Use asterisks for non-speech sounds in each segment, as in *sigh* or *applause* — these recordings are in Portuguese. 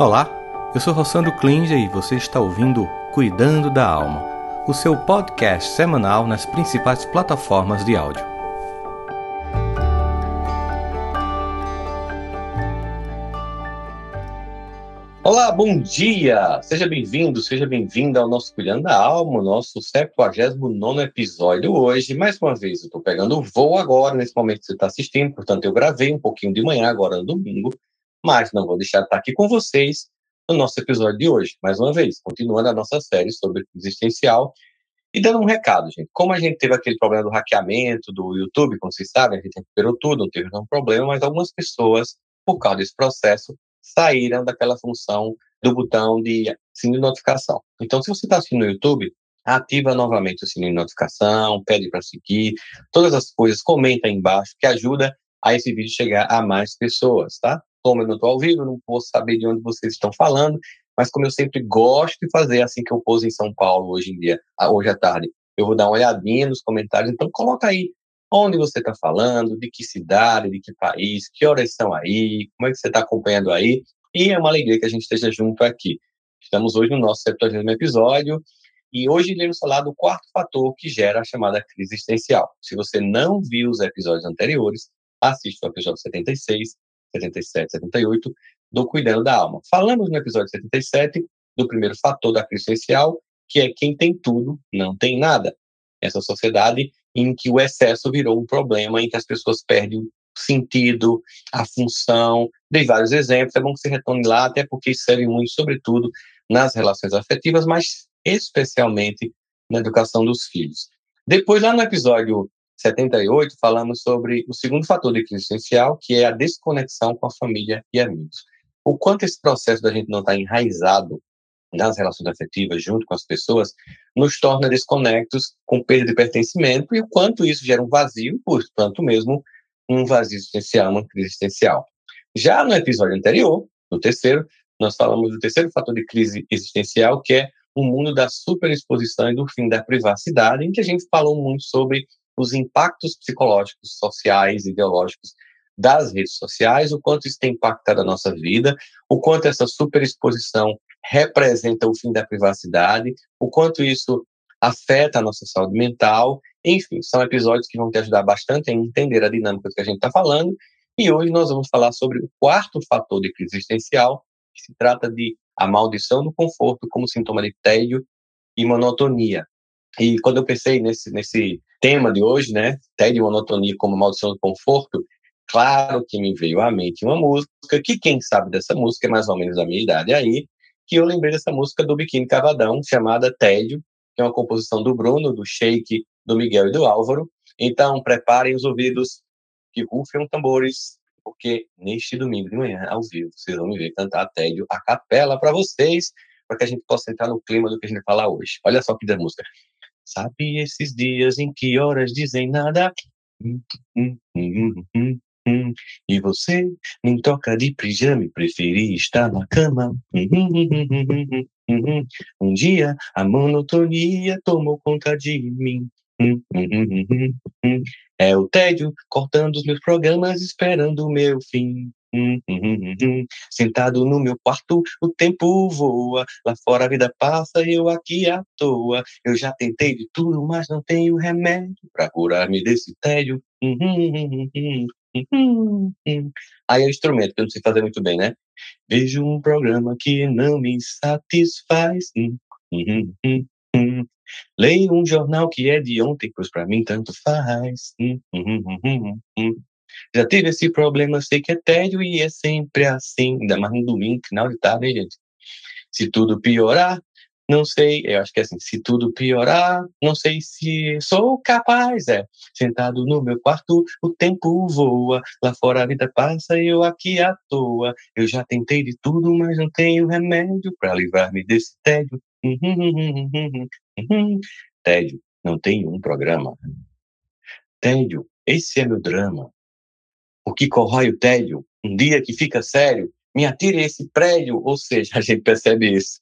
Olá, eu sou Rossandro Klinger e você está ouvindo Cuidando da Alma, o seu podcast semanal nas principais plataformas de áudio. Olá, bom dia! Seja bem-vindo, seja bem-vinda ao nosso Cuidando da Alma, nosso 79 episódio hoje. Mais uma vez, eu estou pegando voo agora, nesse momento que você está assistindo, portanto, eu gravei um pouquinho de manhã, agora no domingo, mas não vou deixar de estar aqui com vocês no nosso episódio de hoje, mais uma vez, continuando a nossa série sobre existencial e dando um recado, gente. Como a gente teve aquele problema do hackeamento do YouTube, como vocês sabem, a gente recuperou tudo, não teve nenhum problema, mas algumas pessoas, por causa desse processo, saíram daquela função do botão de sininho de notificação. Então, se você está assistindo no YouTube, ativa novamente o sininho de notificação, pede para seguir, todas as coisas, comenta aí embaixo, que ajuda a esse vídeo chegar a mais pessoas, tá? Como eu não estou ao vivo, eu não posso saber de onde vocês estão falando, mas como eu sempre gosto de fazer assim que eu pôs em São Paulo hoje em dia, hoje à tarde, eu vou dar uma olhadinha nos comentários, então coloca aí onde você está falando, de que cidade, de que país, que horas são aí, como é que você está acompanhando aí. E é uma alegria que a gente esteja junto aqui. Estamos hoje no nosso 70 episódio e hoje iremos falar do quarto fator que gera a chamada crise existencial. Se você não viu os episódios anteriores, assista o episódio 76, 77, 78 do Cuidando da Alma. Falamos no episódio 77 do primeiro fator da crise existencial, que é quem tem tudo não tem nada. Essa sociedade em que o excesso virou um problema, em que as pessoas perdem o sentido, a função. Dei vários exemplos, é bom que você retorne lá, até porque serve muito, sobretudo, nas relações afetivas, mas especialmente na educação dos filhos. Depois, lá no episódio 78, falamos sobre o segundo fator de crise essencial, que é a desconexão com a família e amigos. O quanto esse processo da gente não estar tá enraizado nas relações afetivas junto com as pessoas, nos torna desconectos com perda de pertencimento e o quanto isso gera um vazio, portanto mesmo um vazio existencial, uma crise existencial. Já no episódio anterior, no terceiro, nós falamos do terceiro fator de crise existencial, que é o mundo da superexposição e do fim da privacidade, em que a gente falou muito sobre os impactos psicológicos, sociais, ideológicos das redes sociais, o quanto isso tem impactado a nossa vida, o quanto essa superexposição representa o fim da privacidade, o quanto isso afeta a nossa saúde mental. Enfim, são episódios que vão te ajudar bastante a entender a dinâmica do que a gente está falando. E hoje nós vamos falar sobre o quarto fator de crise existencial, que se trata de a maldição do conforto como sintoma de tédio e monotonia. E quando eu pensei nesse, nesse tema de hoje, né, tédio monotonia como maldição do conforto, claro que me veio à mente uma música que quem sabe dessa música é mais ou menos da minha idade aí, que eu lembrei dessa música do Biquíni Cavadão, chamada Tédio, que é uma composição do Bruno, do Sheik, do Miguel e do Álvaro. Então, preparem os ouvidos, que rufem tambores, porque neste domingo de manhã, ao vivo, vocês vão me ver cantar Tédio a capela para vocês, para que a gente possa entrar no clima do que a gente vai falar hoje. Olha só que da música. Sabe esses dias em que horas dizem nada? Hum, hum, hum, Hum, e você nem toca de pijama e estar na cama. Hum, hum, um dia a monotonia tomou conta de mim. É o tédio cortando os meus programas, esperando o meu fim. Sentado no meu quarto, o tempo voa. Lá fora a vida passa, eu aqui à toa. Eu já tentei de tudo, mas não tenho remédio para curar-me desse tédio. Aí é o instrumento, que eu não sei fazer muito bem, né? Vejo um programa que não me satisfaz. Leio um jornal que é de ontem, pois pra mim tanto faz. Já tive esse problema, sei que é tédio e é sempre assim. Ainda mais no domingo, final de tarde, né, gente? Se tudo piorar, não sei, eu acho que é assim, se tudo piorar, não sei se sou capaz, é. Sentado no meu quarto, o tempo voa, lá fora a vida passa e eu aqui à toa. Eu já tentei de tudo, mas não tenho remédio para livrar-me desse tédio. tédio, não tenho um programa. Tédio, esse é meu drama. O que corrói o tédio, um dia que fica sério, me atire esse prédio, ou seja, *laughs* a gente percebe isso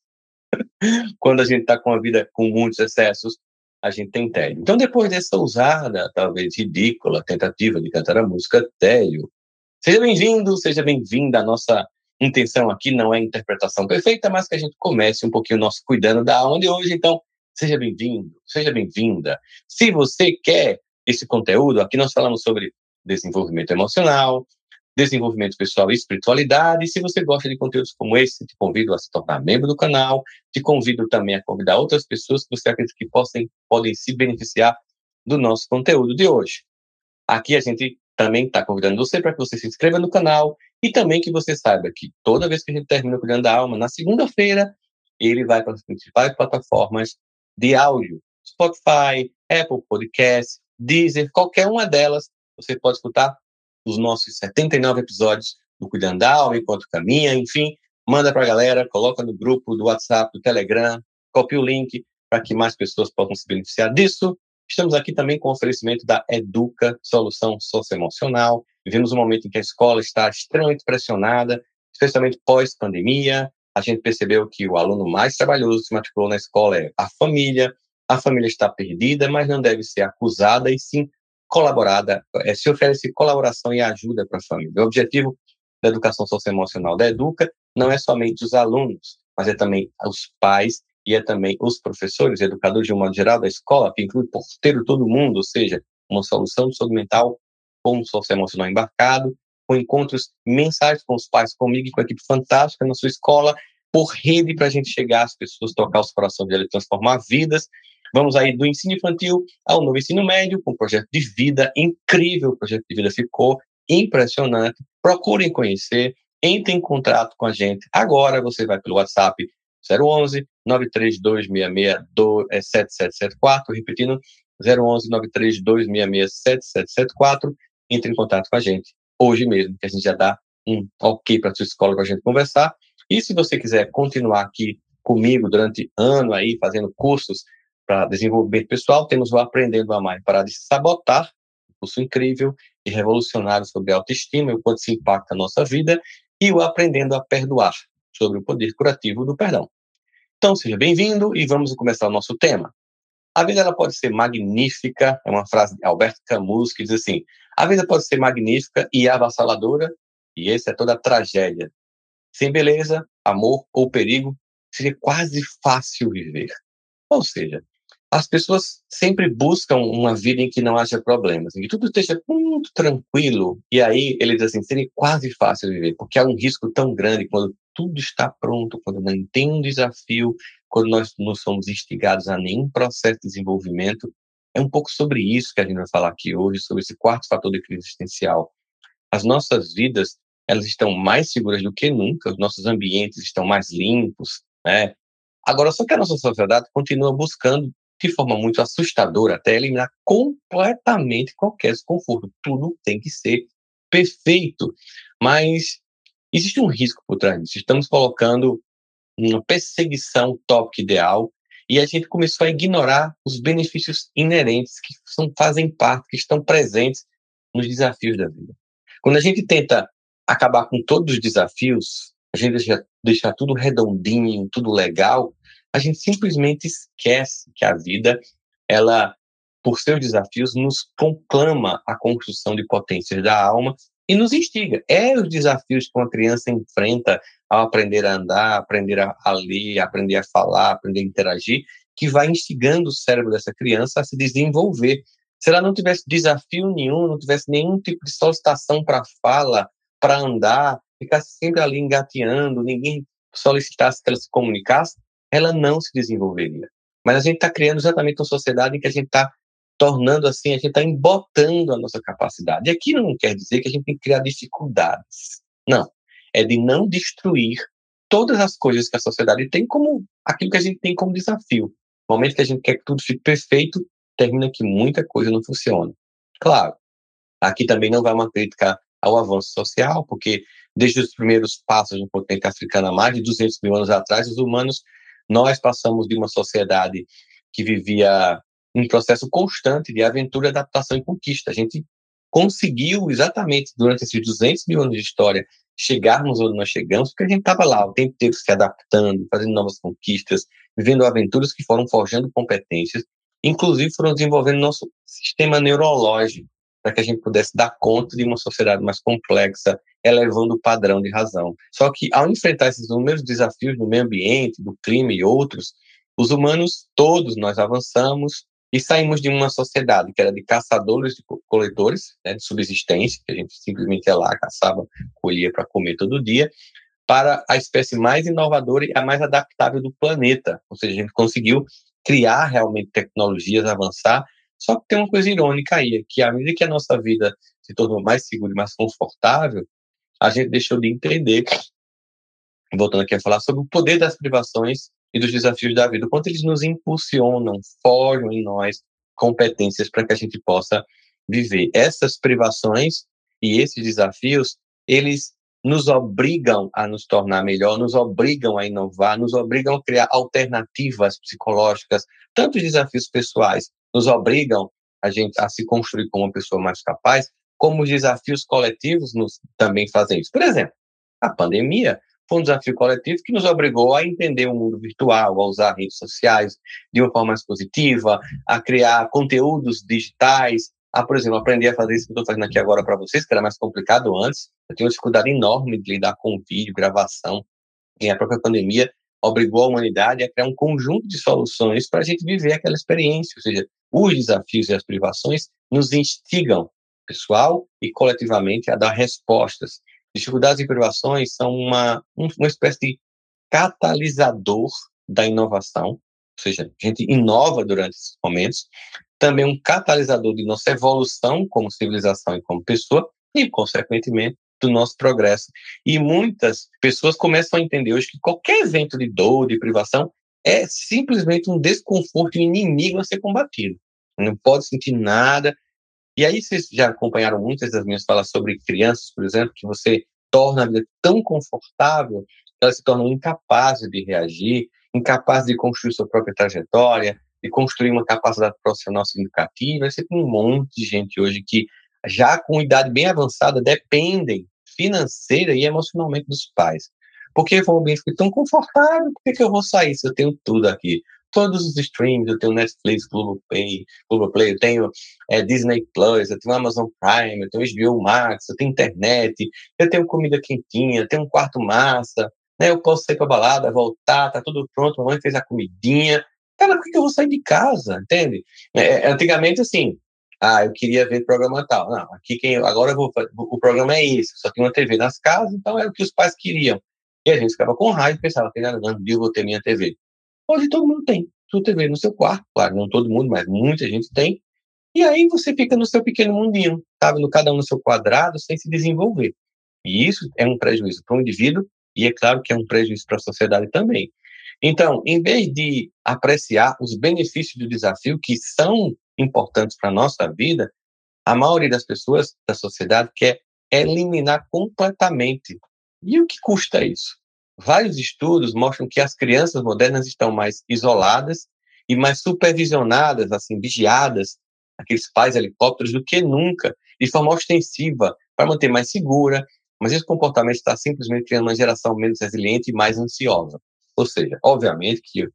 quando a gente está com a vida com muitos excessos, a gente tem tédio. Então, depois dessa ousada, talvez ridícula, tentativa de cantar a música Tédio, seja bem-vindo, seja bem-vinda à nossa intenção aqui não é interpretação perfeita, mas que a gente comece um pouquinho o nosso cuidando da alma de hoje. Então, seja bem-vindo, seja bem-vinda. Se você quer esse conteúdo, aqui nós falamos sobre desenvolvimento emocional, desenvolvimento pessoal e espiritualidade. E se você gosta de conteúdos como esse, te convido a se tornar membro do canal, te convido também a convidar outras pessoas que você acredita que possam, podem se beneficiar do nosso conteúdo de hoje. Aqui a gente também está convidando você para que você se inscreva no canal e também que você saiba que toda vez que a gente termina o Cuidando da Alma, na segunda-feira, ele vai para as principais plataformas de áudio. Spotify, Apple Podcasts, Deezer, qualquer uma delas, você pode escutar os nossos 79 episódios do Cuidando da Alma, enquanto caminha, enfim, manda para a galera, coloca no grupo do WhatsApp, do Telegram, copia o link para que mais pessoas possam se beneficiar disso. Estamos aqui também com o oferecimento da Educa, solução socioemocional. Vivemos um momento em que a escola está extremamente pressionada, especialmente pós-pandemia. A gente percebeu que o aluno mais trabalhoso se matriculou na escola é a família. A família está perdida, mas não deve ser acusada e sim colaborada. É, se oferece colaboração e ajuda para a família. O objetivo da educação socioemocional da Educa não é somente os alunos, mas é também os pais e é também os professores, educadores de um modo geral da escola, que inclui porteiro todo mundo, ou seja, uma solução mental com um socioemocional embarcado, com encontros mensais com os pais, comigo e com a equipe fantástica na sua escola, por rede para a gente chegar às pessoas, tocar os corações dele, transformar vidas. Vamos aí do ensino infantil ao novo ensino médio, com um projeto de vida incrível, o projeto de vida ficou impressionante. Procurem conhecer, entrem em contato com a gente. Agora você vai pelo WhatsApp 011 932667774, repetindo, 011 932667774. Entre em contato com a gente hoje mesmo, que a gente já dá um ok para sua escola para a gente conversar. E se você quiser continuar aqui comigo durante ano aí, fazendo cursos para desenvolvimento pessoal, temos o Aprendendo a Amar e Parar de Sabotar, um curso incrível e revolucionário sobre autoestima e o quanto se impacta a nossa vida, e o Aprendendo a Perdoar, sobre o poder curativo do perdão. Então, seja bem-vindo e vamos começar o nosso tema. A vida ela pode ser magnífica, é uma frase de Alberto Camus que diz assim: a vida pode ser magnífica e avassaladora, e essa é toda a tragédia. Sem beleza, amor ou perigo, seria quase fácil viver. Ou seja, as pessoas sempre buscam uma vida em que não haja problemas, em que tudo esteja muito tranquilo. E aí ele diz assim: seria quase fácil viver, porque há um risco tão grande quando tudo está pronto, quando não tem um desafio, quando nós não somos instigados a nenhum processo de desenvolvimento. É um pouco sobre isso que a gente vai falar aqui hoje, sobre esse quarto fator de crise existencial. As nossas vidas, elas estão mais seguras do que nunca, os nossos ambientes estão mais limpos, né? Agora, só que a nossa sociedade continua buscando de forma muito assustadora, até eliminar completamente qualquer desconforto. Tudo tem que ser perfeito. Mas existe um risco por trás disso. Estamos colocando uma perseguição tópica ideal e a gente começou a ignorar os benefícios inerentes que são, fazem parte, que estão presentes nos desafios da vida. Quando a gente tenta acabar com todos os desafios, a gente deixa, deixar tudo redondinho, tudo legal, a gente simplesmente esquece que a vida, ela, por seus desafios, nos conclama a construção de potências da alma e nos instiga. É os desafios que uma criança enfrenta ao aprender a andar, aprender a, ler, aprender a falar, aprender a interagir, que vai instigando o cérebro dessa criança a se desenvolver. Se ela não tivesse desafio nenhum, não tivesse nenhum tipo de solicitação para fala, para andar, ficasse sempre ali engateando, ninguém solicitasse que ela se comunicasse, ela não se desenvolveria. Mas a gente está criando exatamente uma sociedade em que a gente está tornando assim, a gente está embotando a nossa capacidade. E aqui não quer dizer que a gente tem que criar dificuldades. Não. É de não destruir todas as coisas que a sociedade tem como aquilo que a gente tem como desafio. No momento que a gente quer que tudo fique perfeito, termina que muita coisa não funciona. Claro, aqui também não vai uma crítica ao avanço social, porque desde os primeiros passos no continente africano há mais de 200 mil anos atrás, os humanos nós passamos de uma sociedade que vivia um processo constante de aventura, adaptação e conquista. A gente conseguiu exatamente durante esses 200 mil anos de história chegarmos onde nós chegamos, porque a gente estava lá o tempo inteiro se adaptando, fazendo novas conquistas, vivendo aventuras que foram forjando competências, inclusive foram desenvolvendo nosso sistema neurológico, para que a gente pudesse dar conta de uma sociedade mais complexa, elevando o padrão de razão. Só que, ao enfrentar esses inúmeros desafios do meio ambiente, do clima e outros, os humanos todos nós avançamos e saímos de uma sociedade que era de caçadores e coletores, né, de subsistência, que a gente simplesmente ia lá, caçava, colhia para comer todo dia, para a espécie mais inovadora e a mais adaptável do planeta. Ou seja, a gente conseguiu criar realmente tecnologias, avançar. Só que tem uma coisa irônica aí, que à medida que a nossa vida se tornou mais segura e mais confortável, a gente deixou de entender, voltando aqui a falar sobre o poder das privações e dos desafios da vida, o quanto eles nos impulsionam, forjam em nós competências para que a gente possa viver. Essas privações e esses desafios, eles nos obrigam a nos tornar melhor, nos obrigam a inovar, nos obrigam a criar alternativas psicológicas, tanto os desafios pessoais nos obrigam a gente a se construir como uma pessoa mais capaz, como os desafios coletivos nos também fazem isso. Por exemplo, a pandemia foi um desafio coletivo que nos obrigou a entender o mundo virtual, a usar redes sociais de uma forma mais positiva, a criar conteúdos digitais, a, por exemplo, aprender a fazer isso que eu estou fazendo aqui agora para vocês, que era mais complicado antes. Eu tenho uma dificuldade enorme de lidar com vídeo, gravação. E a própria pandemia obrigou a humanidade a criar um conjunto de soluções para a gente viver aquela experiência. Ou seja, os desafios e as privações nos instigam, pessoal e coletivamente, a dar respostas. Dificuldades e privações são uma, uma espécie de catalisador da inovação, ou seja, a gente inova durante esses momentos, também um catalisador de nossa evolução como civilização e como pessoa, e, consequentemente, do nosso progresso. E muitas pessoas começam a entender hoje que qualquer evento de dor, de privação, é simplesmente um desconforto, inimigo a ser combatido. Não pode sentir nada. E aí vocês já acompanharam muitas das minhas falas sobre crianças, por exemplo, que você torna a vida tão confortável que elas se tornam incapazes de reagir, incapazes de construir sua própria trajetória, de construir uma capacidade profissional significativa. Você tem um monte de gente hoje que, já com idade bem avançada, dependem financeira e emocionalmente dos pais. Porque vão bem ficar tão confortável, por que, que eu vou sair se eu tenho tudo aqui? Todos os streams, eu tenho Netflix, Globoplay, Globoplay eu tenho é, Disney Plus, eu tenho Amazon Prime, eu tenho HBO Max, eu tenho internet, eu tenho comida quentinha, eu tenho um quarto massa, né? Eu posso sair para balada, voltar, tá tudo pronto, a mamãe fez a comidinha, Cara, por que eu vou sair de casa? Entende? É, é, antigamente, assim, ah, eu queria ver programa tal. Não, aqui quem agora eu vou o programa é esse, só tem uma TV nas casas, então era o que os pais queriam. E a gente ficava com raiva e pensava, tem nada, não, eu vou ter minha TV. Hoje todo mundo tem sua TV no seu quarto, claro, não todo mundo, mas muita gente tem. E aí você fica no seu pequeno mundinho, sabe, no cada um no seu quadrado, sem se desenvolver. E isso é um prejuízo para o indivíduo e é claro que é um prejuízo para a sociedade também. Então, em vez de apreciar os benefícios do desafio que são importantes para a nossa vida, a maioria das pessoas da sociedade quer eliminar completamente. E o que custa isso? Vários estudos mostram que as crianças modernas estão mais isoladas e mais supervisionadas, assim, vigiadas, aqueles pais helicópteros, do que nunca, de forma ostensiva, para manter mais segura, mas esse comportamento está simplesmente criando uma geração menos resiliente e mais ansiosa. Ou seja, obviamente que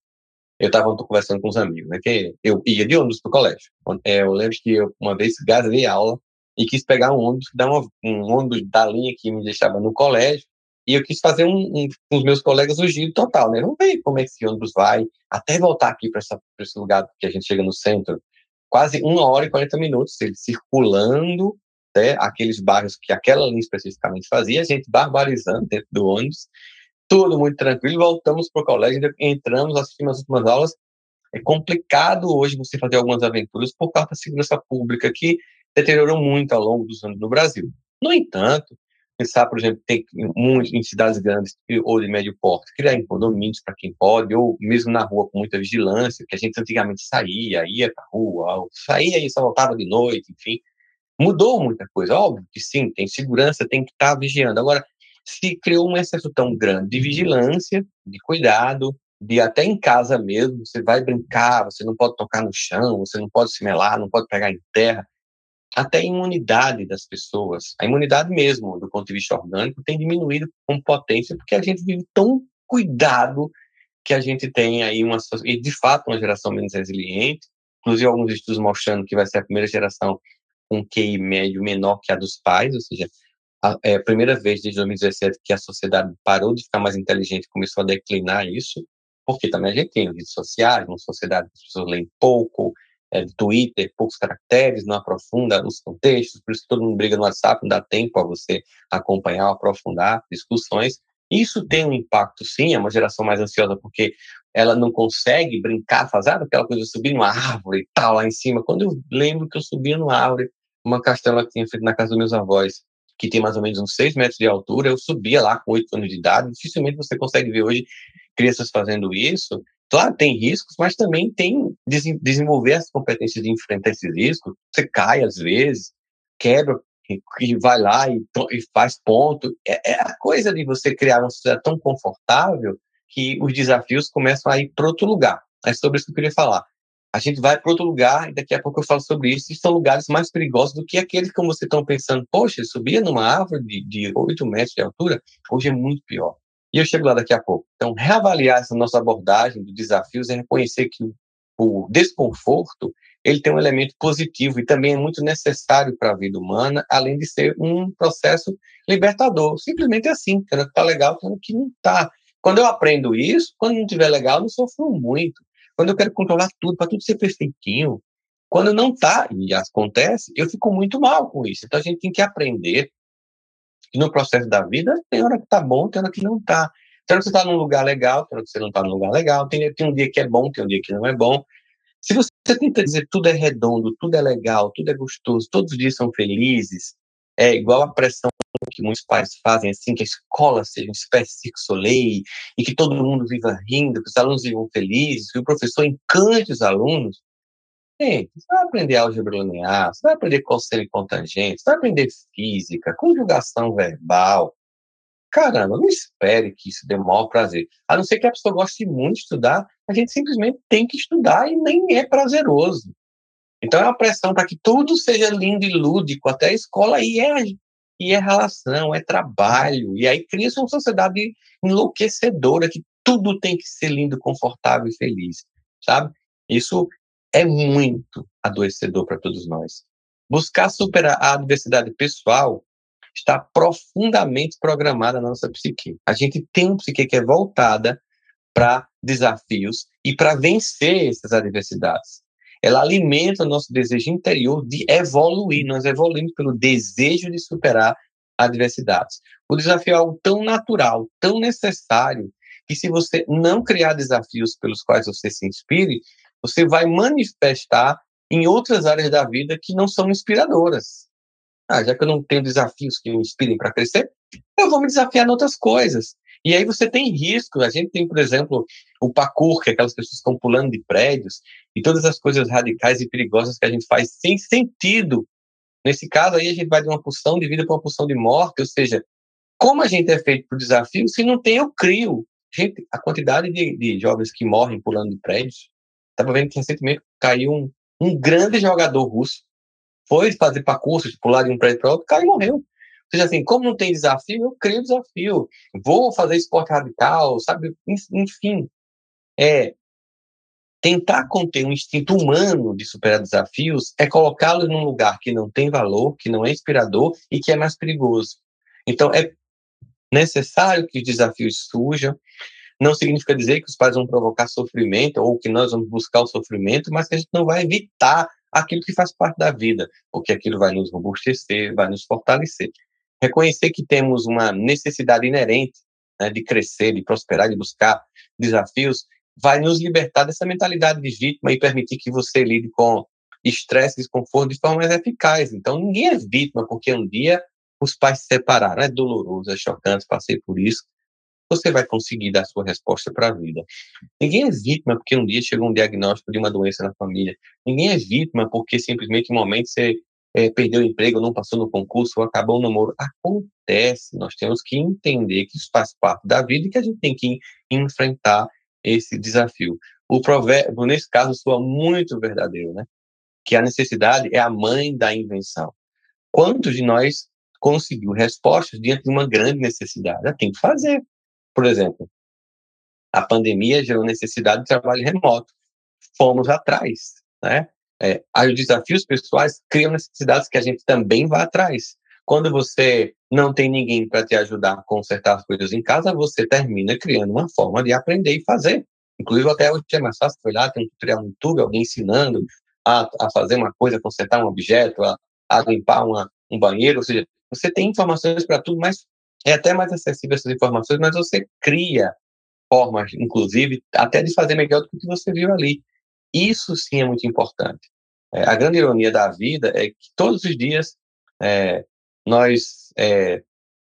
eu estava conversando com os amigos, né, que eu ia de ônibus para o colégio. É, eu lembro que eu, uma vez gastei aula e quis pegar um ônibus, dar uma, um ônibus da linha que me deixava no colégio, e eu quis fazer um, um, com os meus colegas o giro total, né? Vamos ver como é que esse ônibus vai, até voltar aqui para esse lugar que a gente chega no centro, quase uma hora e 40 minutos, ele circulando né, aqueles bairros que aquela linha especificamente fazia, a gente barbarizando dentro do ônibus, tudo muito tranquilo, voltamos para o colégio, entramos, assistimos as últimas aulas. É complicado hoje você fazer algumas aventuras por causa da segurança pública, que deteriorou muito ao longo dos anos no Brasil. No entanto, pensar, por exemplo, tem muito em cidades grandes ou de médio porte, criar em condomínios para quem pode, ou mesmo na rua com muita vigilância, que a gente antigamente saía, ia para a rua, saía e só voltava de noite, enfim. Mudou muita coisa, óbvio que sim, tem segurança, tem que estar tá vigiando. Agora, se criou um excesso tão grande de vigilância, de cuidado, de até em casa mesmo, você vai brincar, você não pode tocar no chão, você não pode se melar, não pode pegar em terra. Até a imunidade das pessoas, a imunidade mesmo, do ponto de vista orgânico, tem diminuído com potência, porque a gente vive tão cuidado que a gente tem aí uma, e de fato, uma geração menos resiliente. Inclusive, alguns estudos mostrando que vai ser a primeira geração com QI médio menor que a dos pais, ou seja, é a primeira vez desde 2017 que a sociedade parou de ficar mais inteligente, começou a declinar isso, porque também a gente tem redes sociais, uma sociedade que as pessoas leem pouco, é, Twitter, poucos caracteres, não aprofunda os contextos, por isso que todo mundo briga no WhatsApp, não dá tempo a você acompanhar, aprofundar discussões. Isso tem um impacto, sim, é uma geração mais ansiosa, porque ela não consegue brincar, fazer aquela coisa de subir numa árvore e tal, lá em cima. Quando eu lembro que eu subia numa árvore, uma castela que tinha feito na casa dos meus avós, que tem mais ou menos uns 6 metros de altura, eu subia lá com 8 anos de idade. Dificilmente você consegue ver hoje crianças fazendo isso. Claro, tem riscos, mas também tem desenvolver as competências de enfrentar esses riscos. Você cai às vezes, quebra e vai lá e, e faz ponto. É, é, a coisa de você criar uma sociedade tão confortável que os desafios começam a ir para outro lugar. É sobre isso que eu queria falar. A gente vai para outro lugar e daqui a pouco eu falo sobre isso. E são lugares mais perigosos do que aqueles que vocês estão pensando. Poxa, subia numa árvore de, de 8 metros de altura. Hoje é muito pior. E eu chego lá daqui a pouco. Então, reavaliar essa nossa abordagem dos desafios é reconhecer que o desconforto ele tem um elemento positivo e também é muito necessário para a vida humana, além de ser um processo libertador. Simplesmente assim, quando está legal, quando que não está. Quando eu aprendo isso, quando não estiver legal, eu não sofro muito. Quando eu quero controlar tudo, para tudo ser perfeitinho, quando não está, e acontece, eu fico muito mal com isso. Então a gente tem que aprender que no processo da vida tem hora que está bom, tem hora que não está. Tem hora que você está num lugar legal, tem hora que você não está num lugar legal, tem, tem um dia que é bom, tem um dia que não é bom. Se você tenta dizer tudo é redondo, tudo é legal, tudo é gostoso, todos os dias são felizes, é igual a pressão que muitos pais fazem, assim, que a escola seja uma espécie de circo soleil, e que todo mundo viva rindo, que os alunos vivam felizes, que o professor encante os alunos. Gente, você vai aprender álgebra linear, você vai aprender cosseno e cotangente, você vai aprender física, conjugação verbal. Caramba, não espere que isso dê o maior prazer. A não ser que a pessoa goste muito de estudar, a gente simplesmente tem que estudar e nem é prazeroso. Então é uma pressão para que tudo seja lindo e lúdico, até a escola, e é, e é relação, é trabalho. E aí cria-se uma sociedade enlouquecedora, que tudo tem que ser lindo, confortável e feliz, sabe? Isso é muito adoecedor para todos nós. Buscar superar a adversidade pessoal está profundamente programada na nossa psique. A gente tem uma psique que é voltada para desafios e para vencer essas adversidades. Ela alimenta o nosso desejo interior de evoluir. Nós evoluímos pelo desejo de superar adversidades. O desafio é algo tão natural, tão necessário, que se você não criar desafios pelos quais você se inspire, você vai manifestar em outras áreas da vida que não são inspiradoras. Ah, já que eu não tenho desafios que me inspirem para crescer, eu vou me desafiar em outras coisas. E aí você tem risco. A gente tem, por exemplo, o parkour, que é aquelas pessoas que estão pulando de prédios, e todas as coisas radicais e perigosas que a gente faz sem sentido. Nesse caso aí, a gente vai de uma pulsão de vida para uma pulsão de morte, ou seja, como a gente é feito por desafio, se não tem, eu crio. Gente, a quantidade de, de jovens que morrem pulando de prédios, estava vendo que recentemente caiu um, um grande jogador russo, foi fazer percurso, de pular de um prédio para outro, caiu e morreu. Seja, assim, como não tem desafio, eu crio desafio. Vou fazer esporte radical, sabe? Enfim, é tentar conter um instinto humano de superar desafios é colocá-lo num lugar que não tem valor, que não é inspirador e que é mais perigoso. Então, é necessário que os desafios surjam, não significa dizer que os pais vão provocar sofrimento ou que nós vamos buscar o sofrimento, mas que a gente não vai evitar aquilo que faz parte da vida, porque aquilo vai nos robustecer, vai nos fortalecer. Reconhecer que temos uma necessidade inerente né, de crescer, de prosperar, de buscar desafios, vai nos libertar dessa mentalidade de vítima e permitir que você lide com estresse desconforto de forma mais eficaz. Então, ninguém é vítima porque um dia os pais se separaram. É doloroso, é chocante, passei por isso você vai conseguir dar sua resposta para a vida. Ninguém é vítima porque um dia chegou um diagnóstico de uma doença na família. Ninguém é vítima porque simplesmente um momento você é, perdeu o emprego, não passou no concurso, ou acabou o namoro. Acontece. Nós temos que entender que isso faz parte da vida e que a gente tem que enfrentar esse desafio. O provérbio, nesse caso, soa muito verdadeiro, né? Que a necessidade é a mãe da invenção. Quantos de nós conseguiu respostas diante de uma grande necessidade? Ah, tem que fazer. Por exemplo, a pandemia gerou necessidade de trabalho remoto. Fomos atrás, né? É, os desafios pessoais criam necessidades que a gente também vai atrás. Quando você não tem ninguém para te ajudar a consertar as coisas em casa, você termina criando uma forma de aprender e fazer. Inclusive, até hoje é mais fácil, lá, tem um tutorial no YouTube, alguém ensinando a, a fazer uma coisa, consertar um objeto, a, a limpar uma, um banheiro, ou seja, você tem informações para tudo, mas é até mais acessível essas informações, mas você cria formas, inclusive, até de fazer melhor do que você viu ali. Isso sim é muito importante. É, a grande ironia da vida é que todos os dias é, nós é,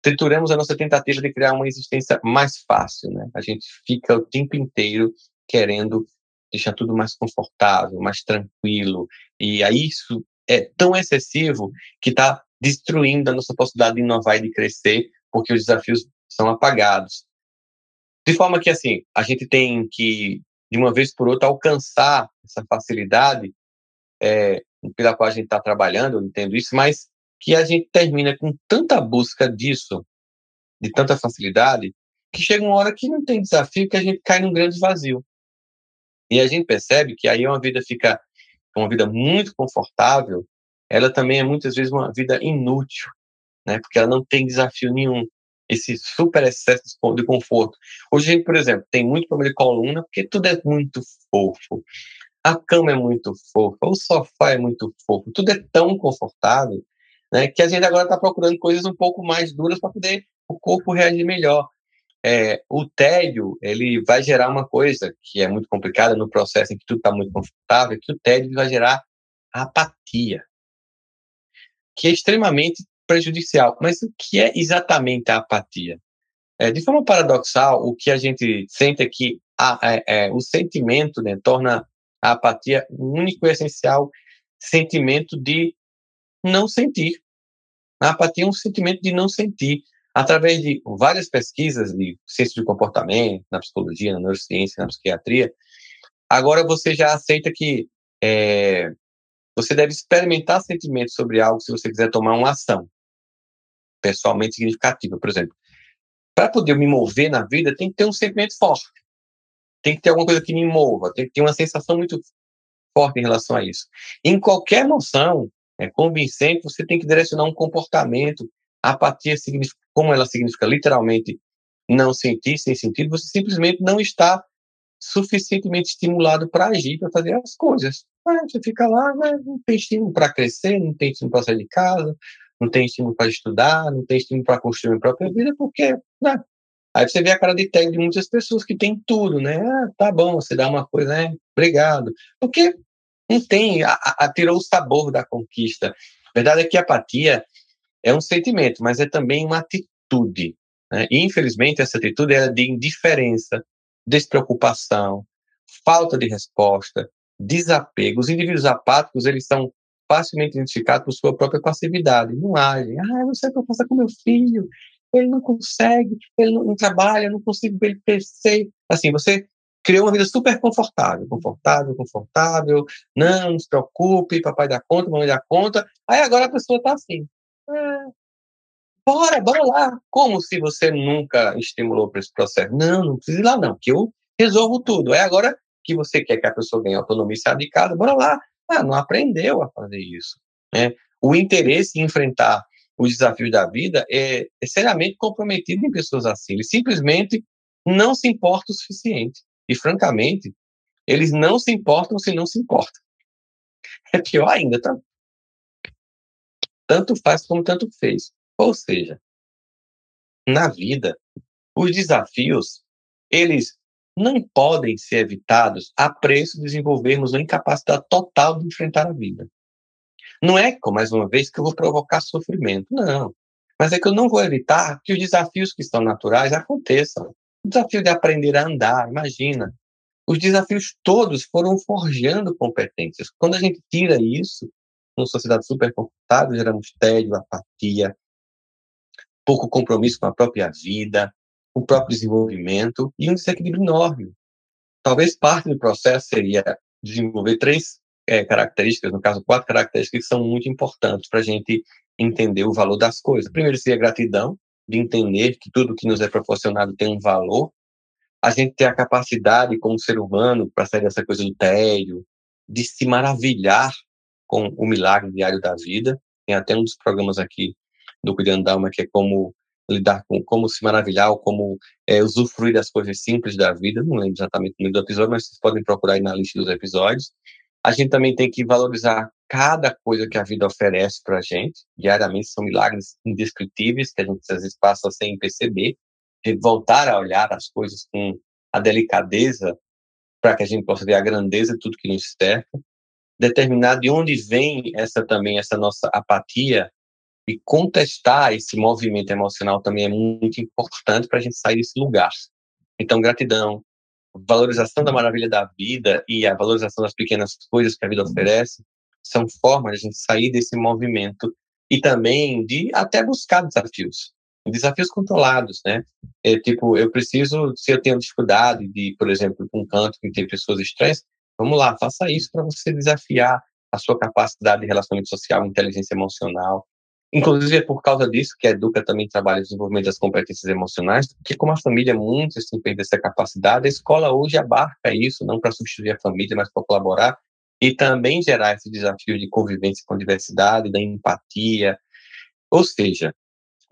trituramos a nossa tentativa de criar uma existência mais fácil, né? A gente fica o tempo inteiro querendo deixar tudo mais confortável, mais tranquilo, e aí isso é tão excessivo que está destruindo a nossa possibilidade de inovar e de crescer, porque os desafios são apagados. De forma que, assim, a gente tem que, de uma vez por outra, alcançar essa facilidade é, pela qual a gente está trabalhando, eu entendo isso, mas que a gente termina com tanta busca disso, de tanta facilidade, que chega uma hora que não tem desafio, que a gente cai num grande vazio. E a gente percebe que aí uma vida fica uma vida muito confortável, ela também é muitas vezes uma vida inútil, né? Porque ela não tem desafio nenhum, esse super excesso de conforto. Hoje a gente, por exemplo, tem muito problema de coluna porque tudo é muito fofo. A cama é muito fofa, o sofá é muito fofo, tudo é tão confortável, né? Que a gente agora está procurando coisas um pouco mais duras para poder o corpo reagir melhor é, o tédio ele vai gerar uma coisa que é muito complicada no processo em que tudo está muito confortável, que o tédio vai gerar apatia, que é extremamente prejudicial. Mas o que é exatamente a apatia? É, de forma paradoxal, o que a gente sente é que a, é, é, o sentimento né, torna a apatia o único e essencial sentimento de não sentir. A apatia é um sentimento de não sentir através de várias pesquisas de ciência do comportamento, na psicologia, na neurociência, na psiquiatria, agora você já aceita que é, você deve experimentar sentimentos sobre algo se você quiser tomar uma ação pessoalmente significativa. Por exemplo, para poder me mover na vida, tem que ter um sentimento forte. Tem que ter alguma coisa que me mova, tem que ter uma sensação muito forte em relação a isso. Em qualquer emoção é, convincente, você tem que direcionar um comportamento. A apatia como ela significa literalmente não sentir sem sentido, você simplesmente não está suficientemente estimulado para agir, para fazer as coisas. Ah, você fica lá, né, não tem estímulo para crescer, não tem estímulo para sair de casa, não tem estímulo para estudar, não tem estímulo para construir a própria vida, porque, né? Aí você vê a cara de tag de muitas pessoas que tem tudo, né? Ah, tá bom, você dá uma coisa, né? Obrigado. Porque não tem, tirou o sabor da conquista. A verdade é que a apatia é um sentimento, mas é também uma atitude. Né? E, infelizmente, essa atitude é de indiferença, despreocupação, falta de resposta, desapego. Os indivíduos apáticos, eles são facilmente identificados por sua própria passividade. Não agem. Ah, eu não sei o que eu faço com meu filho. Ele não consegue, ele não, não trabalha, eu não consigo ver ele crescer. Assim, você criou uma vida super confortável, confortável, confortável. Não, não se preocupe, papai dá conta, mamãe dá conta. Aí agora a pessoa está assim. É, bora, bora lá. Como se você nunca estimulou para esse processo? Não, não precisa ir lá, não, que eu resolvo tudo. É agora que você quer que a pessoa ganhe autonomia e saia de casa, bora lá. Ah, não aprendeu a fazer isso. Né? O interesse em enfrentar os desafios da vida é, é seriamente comprometido em pessoas assim. Eles simplesmente não se importam o suficiente. E, francamente, eles não se importam se não se importam. *laughs* É pior ainda, tá? tanto faz como tanto fez. Ou seja, na vida, os desafios, eles não podem ser evitados a preço de desenvolvermos uma incapacidade total de enfrentar a vida. Não é, mais uma vez, que eu vou provocar sofrimento, não. Mas é que eu não vou evitar que os desafios que estão naturais aconteçam. O desafio de aprender a andar, imagina. Os desafios todos foram forjando competências. Quando a gente tira isso, uma sociedade super confortável, geramos tédio, apatia, pouco compromisso com a própria vida, o próprio desenvolvimento e um desequilíbrio enorme. Talvez parte do processo seria desenvolver três é, características, no caso, quatro características que são muito importantes para a gente entender o valor das coisas. Primeiro seria a gratidão, de entender que tudo que nos é proporcionado tem um valor. A gente ter a capacidade, como ser humano, para sair dessa coisa do tédio, de se maravilhar com o milagre diário da vida. Tem até um dos programas aqui do Cuidando da Alma que é como lidar com como se maravilhar ou como é, usufruir das coisas simples da vida. Não lembro exatamente o nome do episódio, mas vocês podem procurar aí na lista dos episódios. A gente também tem que valorizar cada coisa que a vida oferece para a gente. Diariamente são milagres indescritíveis que a gente às vezes passa sem perceber. De voltar a olhar as coisas com a delicadeza para que a gente possa ver a grandeza de tudo que nos cerca. Determinar de onde vem essa também essa nossa apatia e contestar esse movimento emocional também é muito importante para a gente sair desse lugar. Então, gratidão, valorização da maravilha da vida e a valorização das pequenas coisas que a vida oferece são formas de a gente sair desse movimento e também de até buscar desafios, desafios controlados, né? É, tipo, eu preciso, se eu tenho dificuldade de, por exemplo, com um canto que tem pessoas estranhas, vamos lá, faça isso para você desafiar a sua capacidade de relacionamento social, inteligência emocional, Inclusive é por causa disso que a Educa também trabalha o desenvolvimento das competências emocionais, porque como a família muitas têm perdido essa capacidade, a escola hoje abarca isso, não para substituir a família, mas para colaborar e também gerar esse desafio de convivência com diversidade, da empatia. Ou seja,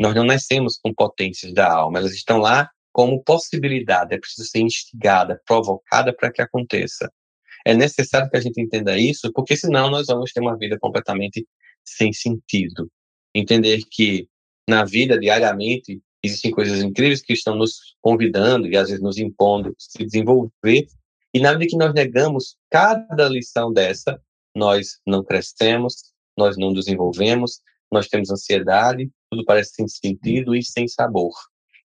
nós não nascemos com potências da alma, elas estão lá como possibilidade, é preciso ser instigada, provocada para que aconteça. É necessário que a gente entenda isso, porque senão nós vamos ter uma vida completamente sem sentido entender que na vida, diariamente, existem coisas incríveis que estão nos convidando e às vezes nos impondo se desenvolver. E na medida que nós negamos cada lição dessa, nós não crescemos, nós não desenvolvemos, nós temos ansiedade, tudo parece sem sentido e sem sabor.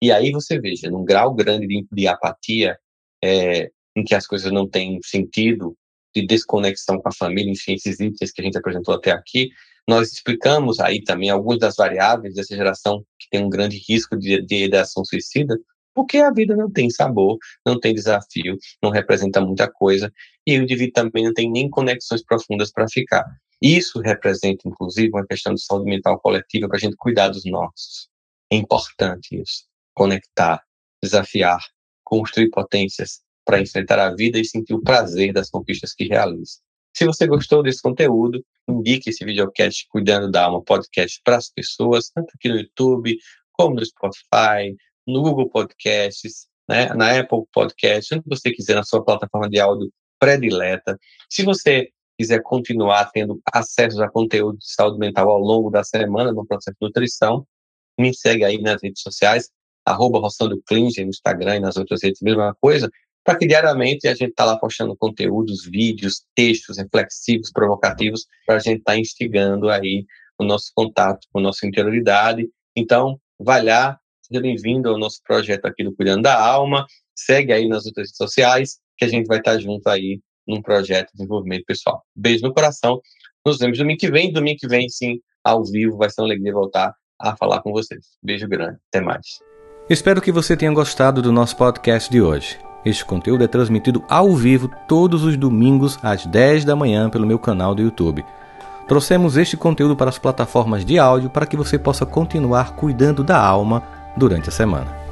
E aí você veja, num grau grande de, de apatia, é, em que as coisas não têm sentido, de desconexão com a família, enfim, esses itens que a gente apresentou até aqui, nós explicamos aí também algumas das variáveis dessa geração que tem um grande risco de, de ideação suicida, porque a vida não tem sabor, não tem desafio, não representa muita coisa, e o indivíduo também não tem nem conexões profundas para ficar. Isso representa, inclusive, uma questão de saúde mental coletiva para a gente cuidar dos nossos. É importante isso. Conectar, desafiar, construir potências para enfrentar a vida e sentir o prazer das conquistas que realiza. Se você gostou desse conteúdo, indique esse videocast Cuidando da Alma podcast para as pessoas, tanto aqui no YouTube, como no Spotify, no Google Podcasts, né, na Apple Podcasts, onde você quiser, na sua plataforma de áudio predileta. Se você quiser continuar tendo acesso a conteúdo de saúde mental ao longo da semana no processo de nutrição, me segue aí nas redes sociais, arroba Klinger no Instagram e nas outras redes, mesma coisa para que diariamente a gente está lá postando conteúdos, vídeos, textos reflexivos, provocativos, para a gente estar tá instigando aí o nosso contato com a nossa interioridade. Então, vai lá, seja bem-vindo ao nosso projeto aqui do Cuidando da Alma, segue aí nas outras redes sociais, que a gente vai estar tá junto aí num projeto de desenvolvimento pessoal. Beijo no coração, nos vemos domingo que vem, domingo que vem, sim, ao vivo, vai ser uma alegria voltar a falar com vocês. Beijo grande, até mais. Espero que você tenha gostado do nosso podcast de hoje. Este conteúdo é transmitido ao vivo todos os domingos às 10 da manhã pelo meu canal do YouTube. Trouxemos este conteúdo para as plataformas de áudio para que você possa continuar cuidando da alma durante a semana.